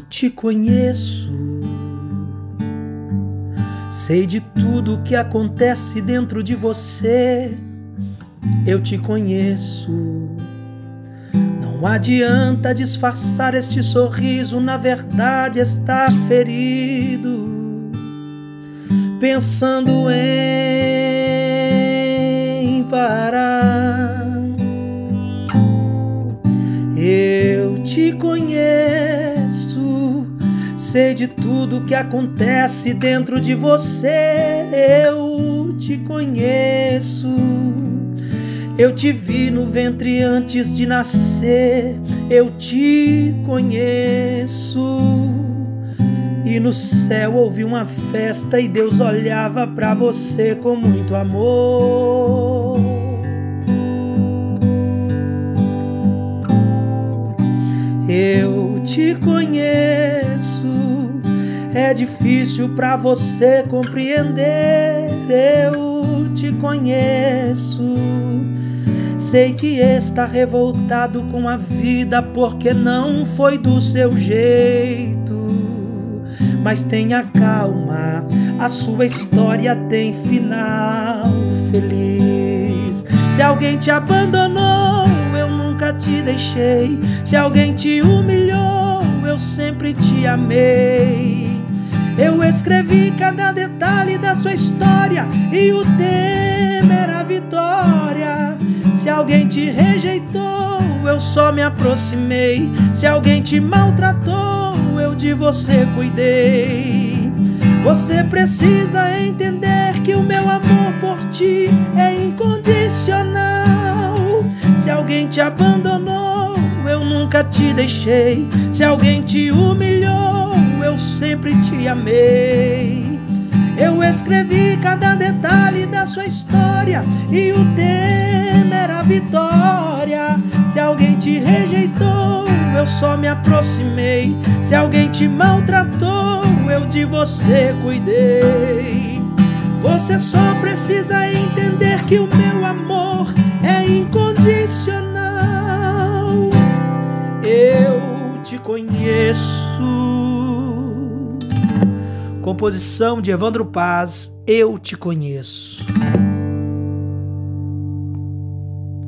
te conheço. Sei de tudo que acontece dentro de você. Eu te conheço. Não adianta disfarçar este sorriso, na verdade está ferido. Pensando em parar. Te conheço, sei de tudo que acontece dentro de você. Eu te conheço eu te vi no ventre antes de nascer, eu te conheço. E no céu houve uma festa e Deus olhava para você com muito amor. Te conheço, é difícil para você compreender. Eu te conheço Sei que está revoltado com a vida porque não foi do seu jeito. Mas tenha calma, a sua história tem final feliz. Se alguém te abandonou, te deixei. Se alguém te humilhou, eu sempre te amei. Eu escrevi cada detalhe da sua história e o tema era a vitória. Se alguém te rejeitou, eu só me aproximei. Se alguém te maltratou, eu de você cuidei. Você precisa entender que o meu amor por ti é alguém te abandonou, eu nunca te deixei. Se alguém te humilhou, eu sempre te amei. Eu escrevi cada detalhe da sua história e o tema era vitória. Se alguém te rejeitou, eu só me aproximei. Se alguém te maltratou, eu de você cuidei. Você só precisa entender que o meu amor conheço. Composição de Evandro Paz, Eu Te Conheço.